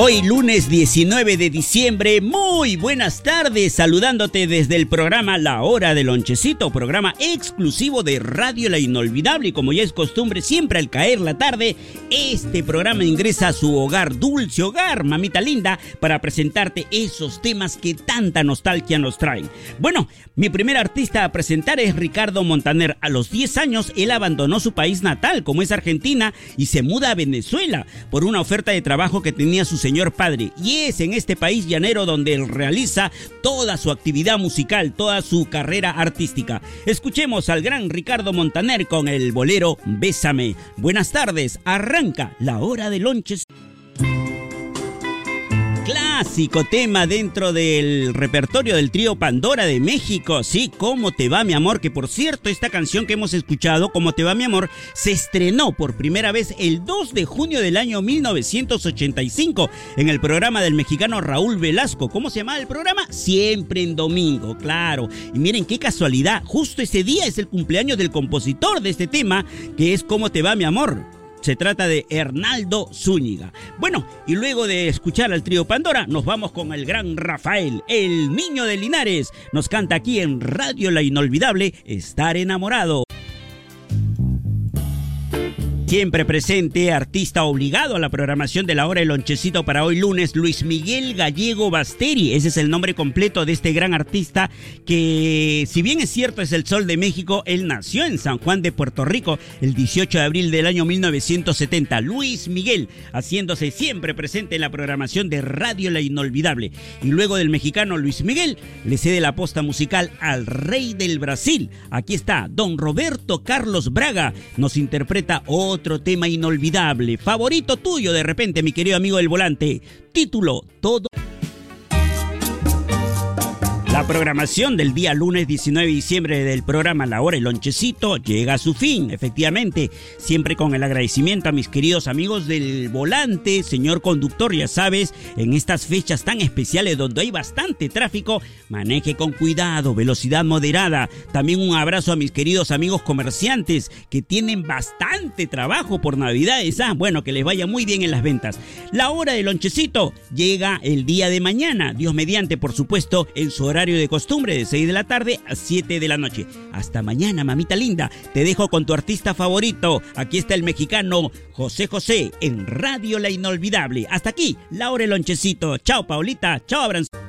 Hoy lunes 19 de diciembre, muy buenas tardes, saludándote desde el programa La Hora del Lonchecito, programa exclusivo de Radio La Inolvidable y como ya es costumbre siempre al caer la tarde, este programa ingresa a su hogar, dulce hogar, mamita linda, para presentarte esos temas que tanta nostalgia nos traen. Bueno, mi primer artista a presentar es Ricardo Montaner. A los 10 años él abandonó su país natal, como es Argentina, y se muda a Venezuela por una oferta de trabajo que tenía su señor padre. Y es en este país llanero donde él realiza toda su actividad musical, toda su carrera artística. Escuchemos al gran Ricardo Montaner con el bolero Bésame. Buenas tardes, arranca la hora de lonches clásico tema dentro del repertorio del trío Pandora de México. Sí, ¿Cómo te va mi amor? Que por cierto, esta canción que hemos escuchado, ¿Cómo te va mi amor? se estrenó por primera vez el 2 de junio del año 1985 en el programa del mexicano Raúl Velasco. ¿Cómo se llama el programa? Siempre en domingo, claro. Y miren qué casualidad, justo ese día es el cumpleaños del compositor de este tema, que es ¿Cómo te va mi amor? Se trata de Hernaldo Zúñiga. Bueno, y luego de escuchar al trío Pandora, nos vamos con el gran Rafael, el niño de Linares. Nos canta aquí en Radio La Inolvidable, Estar enamorado. Siempre presente, artista obligado a la programación de la hora del lonchecito para hoy lunes, Luis Miguel Gallego Basteri. Ese es el nombre completo de este gran artista que, si bien es cierto, es el sol de México, él nació en San Juan de Puerto Rico el 18 de abril del año 1970. Luis Miguel, haciéndose siempre presente en la programación de Radio La Inolvidable. Y luego del mexicano Luis Miguel, le cede la posta musical al rey del Brasil. Aquí está, don Roberto Carlos Braga. Nos interpreta otro otro tema inolvidable, favorito tuyo de repente, mi querido amigo del volante. Título, todo la programación del día lunes 19 de diciembre del programa La Hora y Lonchecito llega a su fin, efectivamente, siempre con el agradecimiento a mis queridos amigos del volante, señor conductor, ya sabes, en estas fechas tan especiales donde hay bastante tráfico, maneje con cuidado, velocidad moderada. También un abrazo a mis queridos amigos comerciantes que tienen bastante trabajo por Navidades. Ah, bueno, que les vaya muy bien en las ventas. La Hora del Lonchecito llega el día de mañana, Dios mediante, por supuesto, en su horario de costumbre de 6 de la tarde a 7 de la noche. Hasta mañana, mamita linda. Te dejo con tu artista favorito. Aquí está el mexicano José José en Radio La Inolvidable. Hasta aquí, Laura Lonchecito. Chao, Paulita. Chao, Abraham.